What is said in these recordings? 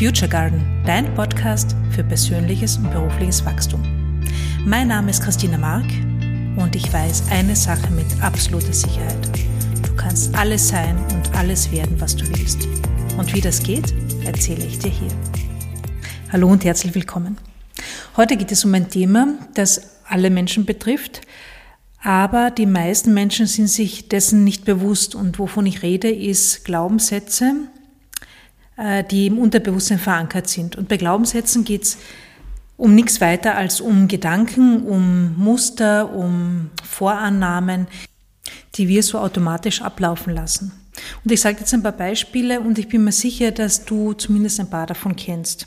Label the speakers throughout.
Speaker 1: Future Garden, dein Podcast für persönliches und berufliches Wachstum. Mein Name ist Christina Mark und ich weiß eine Sache mit absoluter Sicherheit. Du kannst alles sein und alles werden, was du willst. Und wie das geht, erzähle ich dir hier. Hallo und herzlich willkommen. Heute geht es um ein Thema, das alle Menschen betrifft, aber die meisten Menschen sind sich dessen nicht bewusst. Und wovon ich rede, ist Glaubenssätze, die im Unterbewusstsein verankert sind. Und bei Glaubenssätzen geht es um nichts weiter als um Gedanken, um Muster, um Vorannahmen, die wir so automatisch ablaufen lassen. Und ich sage jetzt ein paar Beispiele und ich bin mir sicher, dass du zumindest ein paar davon kennst.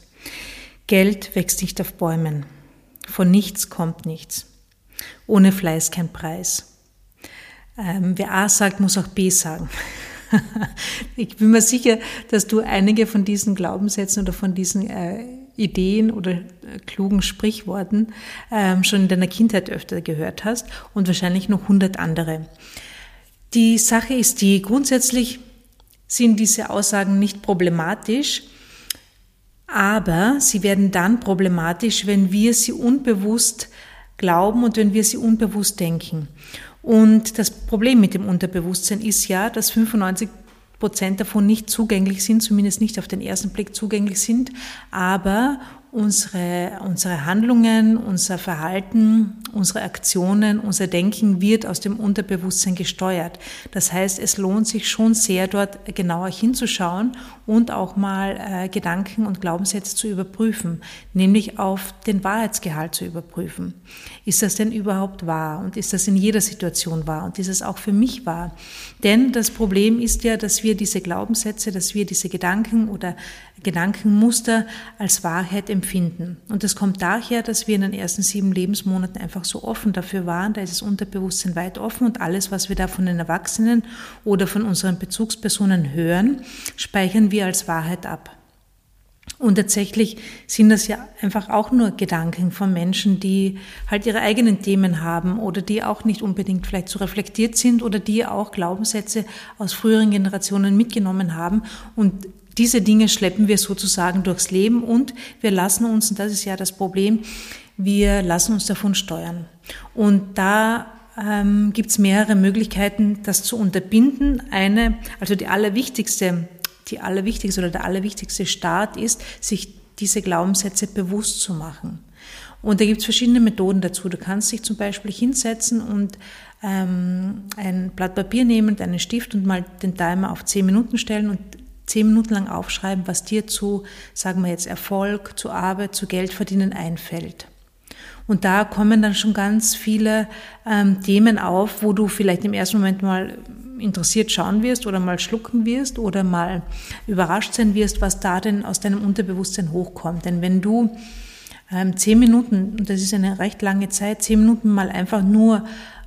Speaker 1: Geld wächst nicht auf Bäumen. Von nichts kommt nichts. Ohne Fleiß kein Preis. Ähm, wer A sagt, muss auch B sagen. ich bin mir sicher, dass du einige von diesen Glaubenssätzen oder von diesen äh, Ideen oder äh, klugen Sprichworten ähm, schon in deiner Kindheit öfter gehört hast und wahrscheinlich noch hundert andere. Die Sache ist die, grundsätzlich sind diese Aussagen nicht problematisch, aber sie werden dann problematisch, wenn wir sie unbewusst glauben und wenn wir sie unbewusst denken. Und das Problem mit dem Unterbewusstsein ist ja, dass 95 Prozent davon nicht zugänglich sind, zumindest nicht auf den ersten Blick zugänglich sind, aber unsere, unsere Handlungen, unser Verhalten, unsere Aktionen, unser Denken wird aus dem Unterbewusstsein gesteuert. Das heißt, es lohnt sich schon sehr, dort genauer hinzuschauen und auch mal äh, Gedanken und Glaubenssätze zu überprüfen, nämlich auf den Wahrheitsgehalt zu überprüfen. Ist das denn überhaupt wahr? Und ist das in jeder Situation wahr? Und ist es auch für mich wahr? Denn das Problem ist ja, dass wir diese Glaubenssätze, dass wir diese Gedanken oder Gedankenmuster als Wahrheit empfinden. Und das kommt daher, dass wir in den ersten sieben Lebensmonaten einfach so offen dafür waren. Da ist das Unterbewusstsein weit offen und alles, was wir da von den Erwachsenen oder von unseren Bezugspersonen hören, speichern wir als Wahrheit ab. Und tatsächlich sind das ja einfach auch nur Gedanken von Menschen, die halt ihre eigenen Themen haben oder die auch nicht unbedingt vielleicht so reflektiert sind oder die auch Glaubenssätze aus früheren Generationen mitgenommen haben und diese Dinge schleppen wir sozusagen durchs Leben und wir lassen uns, und das ist ja das Problem, wir lassen uns davon steuern. Und da ähm, gibt es mehrere Möglichkeiten, das zu unterbinden. Eine, also die allerwichtigste, die allerwichtigste oder der allerwichtigste Start ist, sich diese Glaubenssätze bewusst zu machen. Und da gibt es verschiedene Methoden dazu. Du kannst dich zum Beispiel hinsetzen und ähm, ein Blatt Papier nehmen und einen Stift und mal den Timer auf zehn Minuten stellen und zehn Minuten lang aufschreiben, was dir zu, sagen wir jetzt, Erfolg, zu Arbeit, zu Geld verdienen einfällt. Und da kommen dann schon ganz viele ähm, Themen auf, wo du vielleicht im ersten Moment mal interessiert schauen wirst oder mal schlucken wirst oder mal überrascht sein wirst, was da denn aus deinem Unterbewusstsein hochkommt. Denn wenn du ähm, zehn Minuten, und das ist eine recht lange Zeit, zehn Minuten mal einfach nur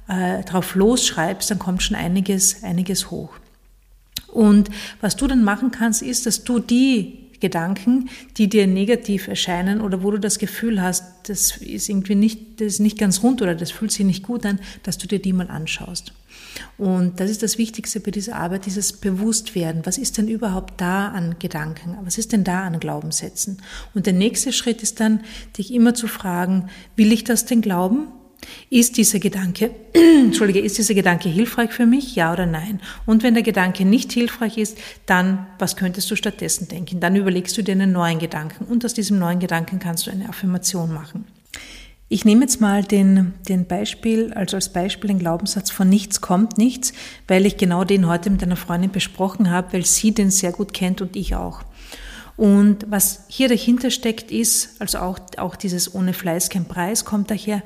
Speaker 1: äh, drauf losschreibst, dann kommt schon einiges, einiges hoch. Und was du dann machen kannst, ist, dass du die Gedanken, die dir negativ erscheinen oder wo du das Gefühl hast, das ist irgendwie nicht, das ist nicht ganz rund oder das fühlt sich nicht gut an, dass du dir die mal anschaust. Und das ist das Wichtigste bei dieser Arbeit, dieses Bewusstwerden. Was ist denn überhaupt da an Gedanken? Was ist denn da an Glaubenssätzen? Und der nächste Schritt ist dann, dich immer zu fragen, will ich das denn glauben? Ist dieser Gedanke, Entschuldige, ist dieser Gedanke hilfreich für mich? Ja oder nein? Und wenn der Gedanke nicht hilfreich ist, dann, was könntest du stattdessen denken? Dann überlegst du dir einen neuen Gedanken und aus diesem neuen Gedanken kannst du eine Affirmation machen. Ich nehme jetzt mal den, den Beispiel, also als Beispiel den Glaubenssatz von nichts kommt nichts, weil ich genau den heute mit einer Freundin besprochen habe, weil sie den sehr gut kennt und ich auch. Und was hier dahinter steckt ist, also auch, auch dieses ohne Fleiß kein Preis kommt daher,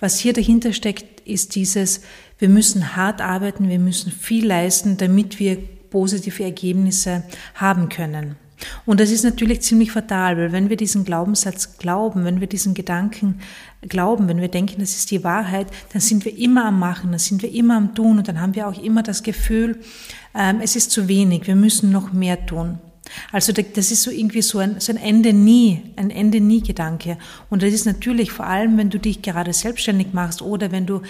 Speaker 1: was hier dahinter steckt, ist dieses, wir müssen hart arbeiten, wir müssen viel leisten, damit wir positive Ergebnisse haben können. Und das ist natürlich ziemlich fatal, weil wenn wir diesen Glaubenssatz glauben, wenn wir diesen Gedanken glauben, wenn wir denken, das ist die Wahrheit, dann sind wir immer am Machen, dann sind wir immer am Tun und dann haben wir auch immer das Gefühl, ähm, es ist zu wenig, wir müssen noch mehr tun. Also das ist so irgendwie so ein, so ein Ende nie, ein Ende nie Gedanke. Und das ist natürlich vor allem, wenn du dich gerade selbstständig machst oder wenn du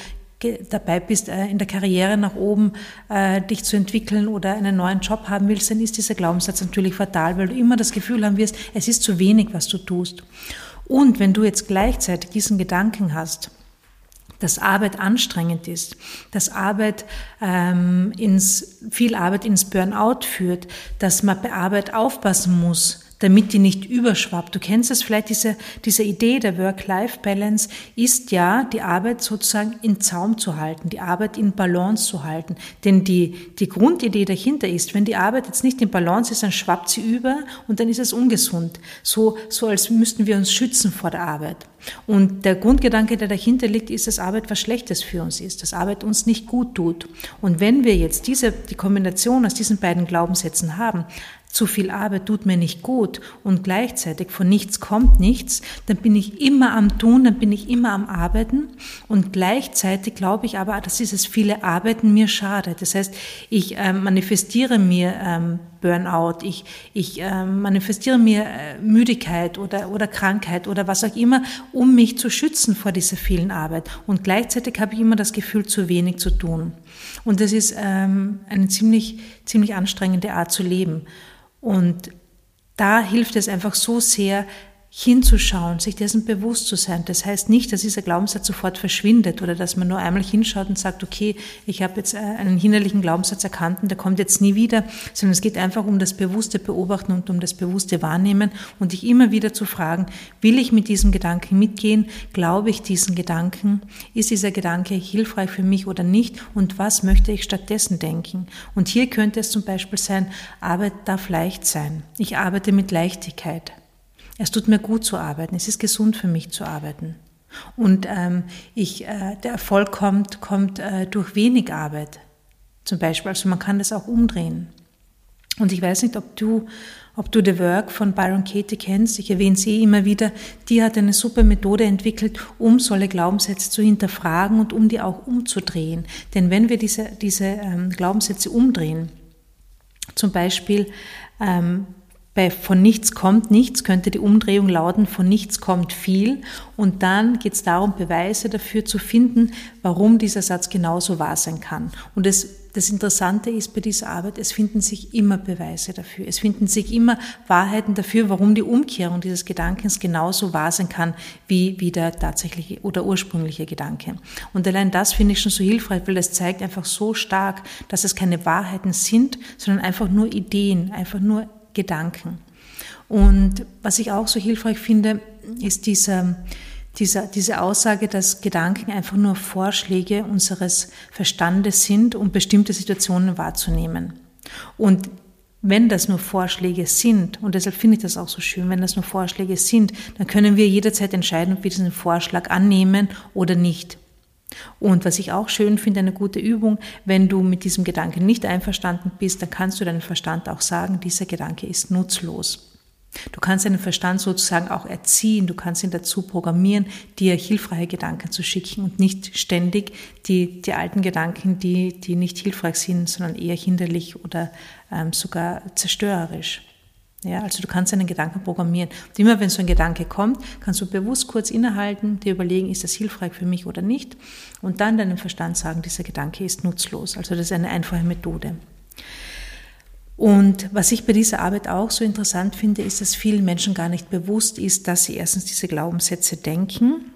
Speaker 1: dabei bist, äh, in der Karriere nach oben äh, dich zu entwickeln oder einen neuen Job haben willst, dann ist dieser Glaubenssatz natürlich fatal, weil du immer das Gefühl haben wirst, es ist zu wenig, was du tust. Und wenn du jetzt gleichzeitig diesen Gedanken hast, dass Arbeit anstrengend ist, dass Arbeit ähm, ins, viel Arbeit ins Burnout führt, dass man bei Arbeit aufpassen muss, damit die nicht überschwappt. Du kennst es vielleicht, diese, diese Idee der Work-Life-Balance ist ja, die Arbeit sozusagen in Zaum zu halten, die Arbeit in Balance zu halten. Denn die, die Grundidee dahinter ist, wenn die Arbeit jetzt nicht in Balance ist, dann schwappt sie über und dann ist es ungesund. So, so als müssten wir uns schützen vor der Arbeit. Und der Grundgedanke, der dahinter liegt, ist, dass Arbeit was Schlechtes für uns ist, dass Arbeit uns nicht gut tut. Und wenn wir jetzt diese, die Kombination aus diesen beiden Glaubenssätzen haben, zu viel Arbeit tut mir nicht gut und gleichzeitig von nichts kommt nichts, dann bin ich immer am Tun, dann bin ich immer am Arbeiten und gleichzeitig glaube ich aber, dass dieses viele Arbeiten mir schadet. Das heißt, ich äh, manifestiere mir ähm, Burnout, ich, ich äh, manifestiere mir äh, Müdigkeit oder, oder Krankheit oder was auch immer, um mich zu schützen vor dieser vielen Arbeit. Und gleichzeitig habe ich immer das Gefühl, zu wenig zu tun. Und das ist ähm, eine ziemlich, ziemlich anstrengende Art zu leben. Und da hilft es einfach so sehr, hinzuschauen, sich dessen bewusst zu sein. Das heißt nicht, dass dieser Glaubenssatz sofort verschwindet oder dass man nur einmal hinschaut und sagt, okay, ich habe jetzt äh, einen hinderlichen Glaubenssatz erkannt und der kommt jetzt nie wieder, sondern es geht einfach um das bewusste Beobachten und um das bewusste Wahrnehmen und dich immer wieder zu fragen, will ich mit diesem Gedanken mitgehen? Glaube ich diesen Gedanken? Ist dieser Gedanke hilfreich für mich oder nicht? Und was möchte ich stattdessen denken? Und hier könnte es zum Beispiel sein, Arbeit darf leicht sein. Ich arbeite mit Leichtigkeit. Es tut mir gut zu arbeiten. Es ist gesund für mich zu arbeiten. Und ähm, ich, äh, der Erfolg kommt, kommt äh, durch wenig Arbeit. Zum Beispiel, also man kann das auch umdrehen. Und ich weiß nicht, ob du, ob du The Work von Byron Katie kennst. Ich erwähne sie immer wieder. Die hat eine super Methode entwickelt, um solche Glaubenssätze zu hinterfragen und um die auch umzudrehen. Denn wenn wir diese, diese ähm, Glaubenssätze umdrehen, zum Beispiel ähm, bei von nichts kommt nichts könnte die Umdrehung lauten, von nichts kommt viel. Und dann geht es darum, Beweise dafür zu finden, warum dieser Satz genauso wahr sein kann. Und das, das Interessante ist bei dieser Arbeit, es finden sich immer Beweise dafür. Es finden sich immer Wahrheiten dafür, warum die Umkehrung dieses Gedankens genauso wahr sein kann, wie, wie der tatsächliche oder ursprüngliche Gedanke. Und allein das finde ich schon so hilfreich, weil das zeigt einfach so stark, dass es keine Wahrheiten sind, sondern einfach nur Ideen, einfach nur Gedanken. Und was ich auch so hilfreich finde, ist diese, diese, diese Aussage, dass Gedanken einfach nur Vorschläge unseres Verstandes sind, um bestimmte Situationen wahrzunehmen. Und wenn das nur Vorschläge sind, und deshalb finde ich das auch so schön, wenn das nur Vorschläge sind, dann können wir jederzeit entscheiden, ob wir diesen Vorschlag annehmen oder nicht. Und was ich auch schön finde, eine gute Übung, wenn du mit diesem Gedanken nicht einverstanden bist, dann kannst du deinem Verstand auch sagen, dieser Gedanke ist nutzlos. Du kannst deinen Verstand sozusagen auch erziehen, du kannst ihn dazu programmieren, dir hilfreiche Gedanken zu schicken und nicht ständig die, die alten Gedanken, die, die nicht hilfreich sind, sondern eher hinderlich oder ähm, sogar zerstörerisch. Ja, also du kannst einen Gedanken programmieren. Und immer wenn so ein Gedanke kommt, kannst du bewusst kurz innehalten, dir überlegen, ist das hilfreich für mich oder nicht, und dann deinem Verstand sagen, dieser Gedanke ist nutzlos. Also das ist eine einfache Methode. Und was ich bei dieser Arbeit auch so interessant finde, ist, dass vielen Menschen gar nicht bewusst ist, dass sie erstens diese Glaubenssätze denken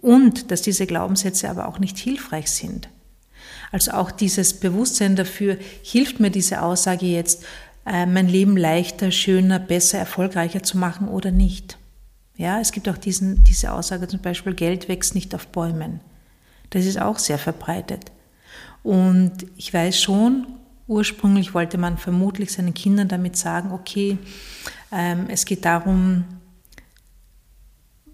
Speaker 1: und dass diese Glaubenssätze aber auch nicht hilfreich sind. Also auch dieses Bewusstsein dafür, hilft mir diese Aussage jetzt, äh, mein Leben leichter, schöner, besser, erfolgreicher zu machen oder nicht. Ja, es gibt auch diesen, diese Aussage zum Beispiel, Geld wächst nicht auf Bäumen. Das ist auch sehr verbreitet. Und ich weiß schon, ursprünglich wollte man vermutlich seinen Kindern damit sagen, okay, ähm, es geht darum,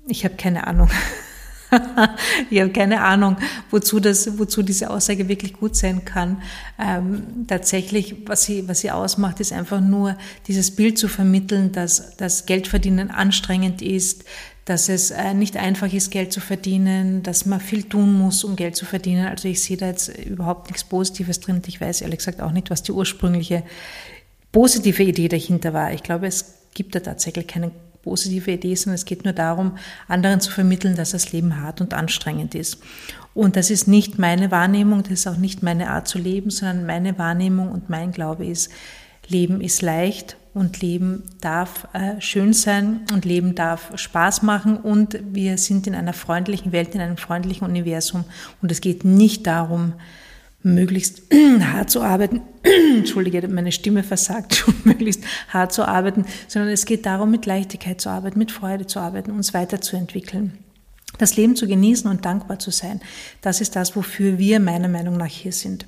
Speaker 1: ich habe keine Ahnung, ich habe keine Ahnung, wozu, das, wozu diese Aussage wirklich gut sein kann. Ähm, tatsächlich, was sie, was sie ausmacht, ist einfach nur dieses Bild zu vermitteln, dass, dass Geldverdienen anstrengend ist, dass es äh, nicht einfach ist, Geld zu verdienen, dass man viel tun muss, um Geld zu verdienen. Also ich sehe da jetzt überhaupt nichts Positives drin. Ich weiß ehrlich gesagt auch nicht, was die ursprüngliche positive Idee dahinter war. Ich glaube, es gibt da tatsächlich keine positive Idee, sondern es geht nur darum, anderen zu vermitteln, dass das Leben hart und anstrengend ist. Und das ist nicht meine Wahrnehmung, das ist auch nicht meine Art zu leben, sondern meine Wahrnehmung und mein Glaube ist, Leben ist leicht und Leben darf äh, schön sein und Leben darf Spaß machen und wir sind in einer freundlichen Welt, in einem freundlichen Universum und es geht nicht darum, möglichst hart zu arbeiten, entschuldige, meine Stimme versagt schon, möglichst hart zu arbeiten, sondern es geht darum, mit Leichtigkeit zu arbeiten, mit Freude zu arbeiten, uns weiterzuentwickeln. Das Leben zu genießen und dankbar zu sein, das ist das, wofür wir meiner Meinung nach hier sind.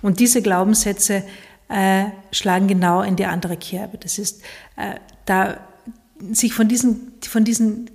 Speaker 1: Und diese Glaubenssätze äh, schlagen genau in die andere Kerbe. Das ist, äh, da sich von diesen, von diesen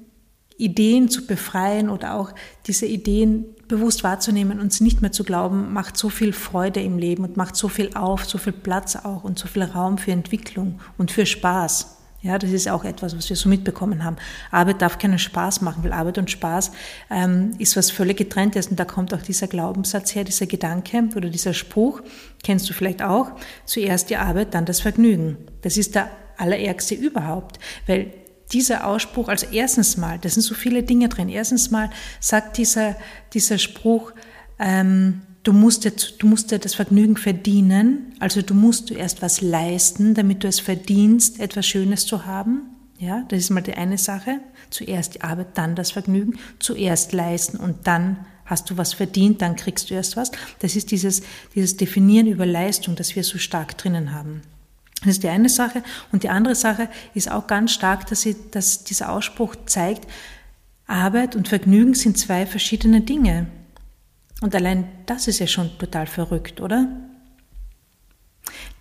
Speaker 1: Ideen zu befreien oder auch diese Ideen bewusst wahrzunehmen und nicht mehr zu glauben, macht so viel Freude im Leben und macht so viel auf, so viel Platz auch und so viel Raum für Entwicklung und für Spaß. Ja, das ist auch etwas, was wir so mitbekommen haben. Arbeit darf keinen Spaß machen, weil Arbeit und Spaß ähm, ist was völlig getrenntes. Und da kommt auch dieser Glaubenssatz her, dieser Gedanke oder dieser Spruch, kennst du vielleicht auch, zuerst die Arbeit, dann das Vergnügen. Das ist der allerärgste überhaupt, weil dieser Ausspruch, also erstens mal, da sind so viele Dinge drin. Erstens mal sagt dieser, dieser Spruch, ähm, du musst, dir, du musst dir das Vergnügen verdienen, also du musst zuerst was leisten, damit du es verdienst, etwas Schönes zu haben. Ja, das ist mal die eine Sache. Zuerst die Arbeit, dann das Vergnügen. Zuerst leisten und dann hast du was verdient, dann kriegst du erst was. Das ist dieses, dieses Definieren über Leistung, das wir so stark drinnen haben. Das ist die eine Sache. Und die andere Sache ist auch ganz stark, dass, sie, dass dieser Ausspruch zeigt, Arbeit und Vergnügen sind zwei verschiedene Dinge. Und allein das ist ja schon total verrückt, oder?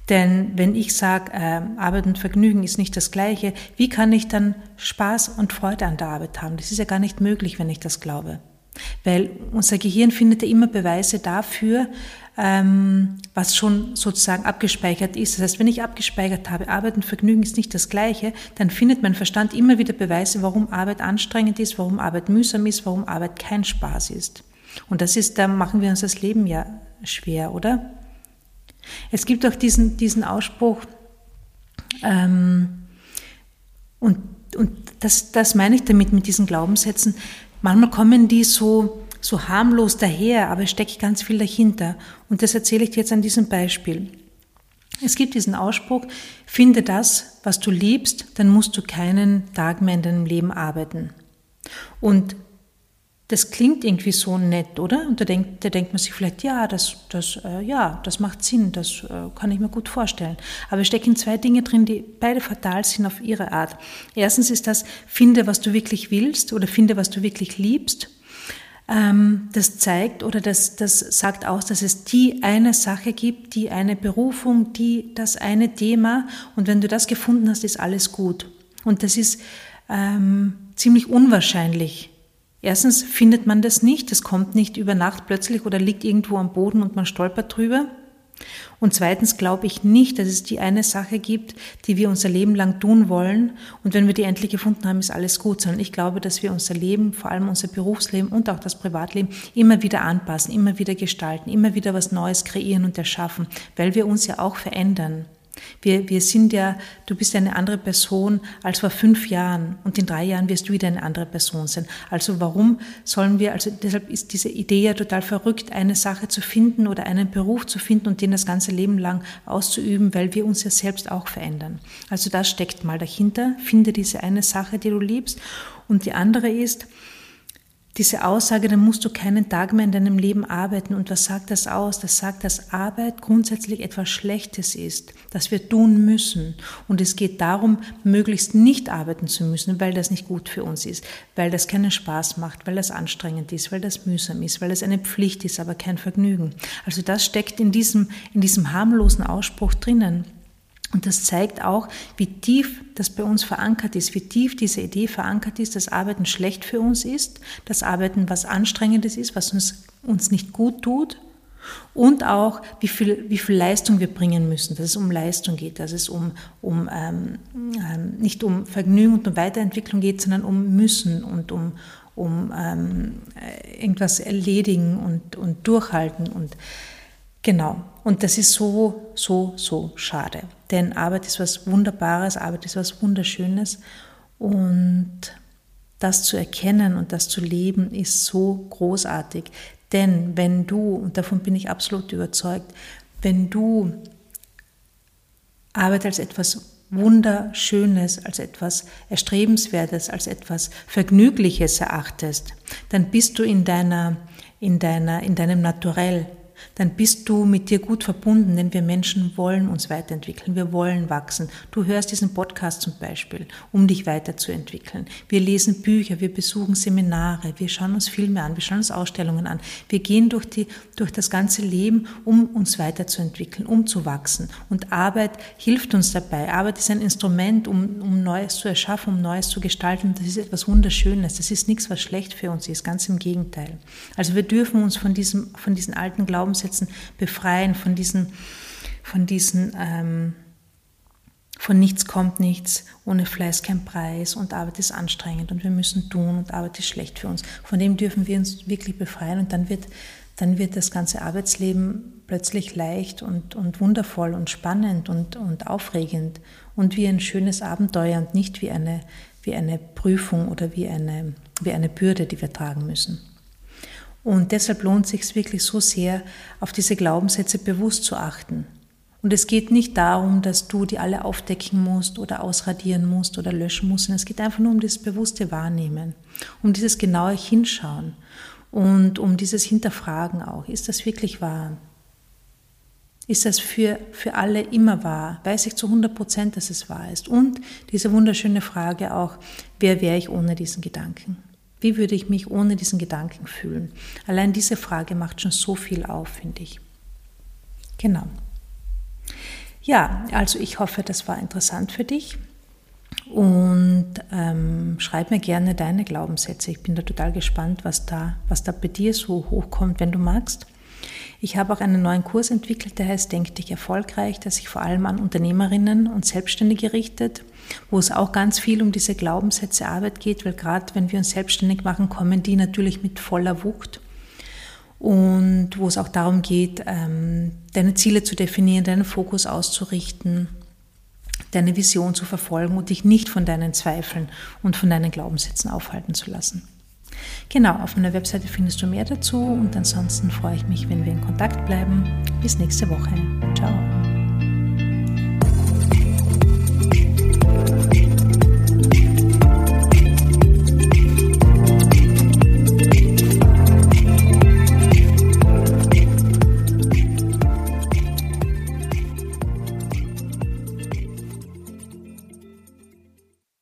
Speaker 1: Denn wenn ich sage, äh, Arbeit und Vergnügen ist nicht das gleiche, wie kann ich dann Spaß und Freude an der Arbeit haben? Das ist ja gar nicht möglich, wenn ich das glaube. Weil unser Gehirn findet ja immer Beweise dafür, ähm, was schon sozusagen abgespeichert ist. Das heißt, wenn ich abgespeichert habe, Arbeit und Vergnügen ist nicht das Gleiche, dann findet mein Verstand immer wieder Beweise, warum Arbeit anstrengend ist, warum Arbeit mühsam ist, warum Arbeit kein Spaß ist. Und das ist, da machen wir uns das Leben ja schwer, oder? Es gibt auch diesen, diesen Ausspruch, ähm, und, und das, das meine ich damit mit diesen Glaubenssätzen, manchmal kommen die so, so harmlos daher, aber es steckt ganz viel dahinter. Und das erzähle ich dir jetzt an diesem Beispiel. Es gibt diesen Ausspruch, finde das, was du liebst, dann musst du keinen Tag mehr in deinem Leben arbeiten. Und das klingt irgendwie so nett, oder? Und da denkt, da denkt man sich vielleicht, ja, das, das, äh, ja, das macht Sinn, das äh, kann ich mir gut vorstellen. Aber es stecken zwei Dinge drin, die beide fatal sind auf ihre Art. Erstens ist das, finde, was du wirklich willst oder finde, was du wirklich liebst. Ähm, das zeigt oder das, das sagt aus, dass es die eine Sache gibt, die eine Berufung, die das eine Thema. Und wenn du das gefunden hast, ist alles gut. Und das ist ähm, ziemlich unwahrscheinlich Erstens findet man das nicht, das kommt nicht über Nacht plötzlich oder liegt irgendwo am Boden und man stolpert drüber. Und zweitens glaube ich nicht, dass es die eine Sache gibt, die wir unser Leben lang tun wollen und wenn wir die endlich gefunden haben, ist alles gut, sondern ich glaube, dass wir unser Leben, vor allem unser Berufsleben und auch das Privatleben immer wieder anpassen, immer wieder gestalten, immer wieder was Neues kreieren und erschaffen, weil wir uns ja auch verändern. Wir, wir sind ja, du bist eine andere Person als vor fünf Jahren und in drei Jahren wirst du wieder eine andere Person sein. Also warum sollen wir, also deshalb ist diese Idee ja total verrückt, eine Sache zu finden oder einen Beruf zu finden und den das ganze Leben lang auszuüben, weil wir uns ja selbst auch verändern. Also das steckt mal dahinter. Finde diese eine Sache, die du liebst. Und die andere ist, diese Aussage, dann musst du keinen Tag mehr in deinem Leben arbeiten. Und was sagt das aus? Das sagt, dass Arbeit grundsätzlich etwas Schlechtes ist, das wir tun müssen. Und es geht darum, möglichst nicht arbeiten zu müssen, weil das nicht gut für uns ist, weil das keinen Spaß macht, weil das anstrengend ist, weil das mühsam ist, weil das eine Pflicht ist, aber kein Vergnügen. Also das steckt in diesem, in diesem harmlosen Ausspruch drinnen. Und das zeigt auch, wie tief das bei uns verankert ist, wie tief diese Idee verankert ist, dass Arbeiten schlecht für uns ist, dass Arbeiten was Anstrengendes ist, was uns, uns nicht gut tut und auch, wie viel, wie viel Leistung wir bringen müssen, dass es um Leistung geht, dass es um, um ähm, ähm, nicht um Vergnügen und um Weiterentwicklung geht, sondern um Müssen und um, um ähm, irgendwas erledigen und, und durchhalten und Genau. Und das ist so, so, so schade. Denn Arbeit ist was Wunderbares, Arbeit ist was Wunderschönes. Und das zu erkennen und das zu leben ist so großartig. Denn wenn du, und davon bin ich absolut überzeugt, wenn du Arbeit als etwas Wunderschönes, als etwas Erstrebenswertes, als etwas Vergnügliches erachtest, dann bist du in deiner, in deiner, in deinem Naturell, dann bist du mit dir gut verbunden, denn wir Menschen wollen uns weiterentwickeln, wir wollen wachsen. Du hörst diesen Podcast zum Beispiel, um dich weiterzuentwickeln. Wir lesen Bücher, wir besuchen Seminare, wir schauen uns Filme an, wir schauen uns Ausstellungen an. Wir gehen durch, die, durch das ganze Leben, um uns weiterzuentwickeln, um zu wachsen. Und Arbeit hilft uns dabei. Arbeit ist ein Instrument, um, um Neues zu erschaffen, um Neues zu gestalten. Das ist etwas Wunderschönes. Das ist nichts, was schlecht für uns ist, ganz im Gegenteil. Also wir dürfen uns von, diesem, von diesen alten Glauben Glaubenssätzen befreien, von diesen, von diesen, ähm, von nichts kommt nichts, ohne Fleiß kein Preis und Arbeit ist anstrengend und wir müssen tun und Arbeit ist schlecht für uns. Von dem dürfen wir uns wirklich befreien und dann wird, dann wird das ganze Arbeitsleben plötzlich leicht und, und wundervoll und spannend und, und aufregend und wie ein schönes Abenteuer und nicht wie eine, wie eine Prüfung oder wie eine, wie eine Bürde, die wir tragen müssen. Und deshalb lohnt es sich wirklich so sehr, auf diese Glaubenssätze bewusst zu achten. Und es geht nicht darum, dass du die alle aufdecken musst oder ausradieren musst oder löschen musst, sondern es geht einfach nur um das bewusste Wahrnehmen, um dieses genaue Hinschauen und um dieses Hinterfragen auch. Ist das wirklich wahr? Ist das für, für alle immer wahr? Weiß ich zu 100 Prozent, dass es wahr ist? Und diese wunderschöne Frage auch, wer wäre ich ohne diesen Gedanken? Wie würde ich mich ohne diesen Gedanken fühlen? Allein diese Frage macht schon so viel auf, finde ich. Genau. Ja, also ich hoffe, das war interessant für dich. Und ähm, schreib mir gerne deine Glaubenssätze. Ich bin da total gespannt, was da, was da bei dir so hochkommt, wenn du magst. Ich habe auch einen neuen Kurs entwickelt, der heißt Denk dich erfolgreich, der sich vor allem an Unternehmerinnen und Selbstständige richtet, wo es auch ganz viel um diese Glaubenssätze Arbeit geht, weil gerade wenn wir uns selbstständig machen, kommen die natürlich mit voller Wucht. Und wo es auch darum geht, ähm, deine Ziele zu definieren, deinen Fokus auszurichten, deine Vision zu verfolgen und dich nicht von deinen Zweifeln und von deinen Glaubenssätzen aufhalten zu lassen. Genau, auf meiner Webseite findest du mehr dazu und ansonsten freue ich mich, wenn wir in Kontakt bleiben. Bis nächste Woche. Ciao.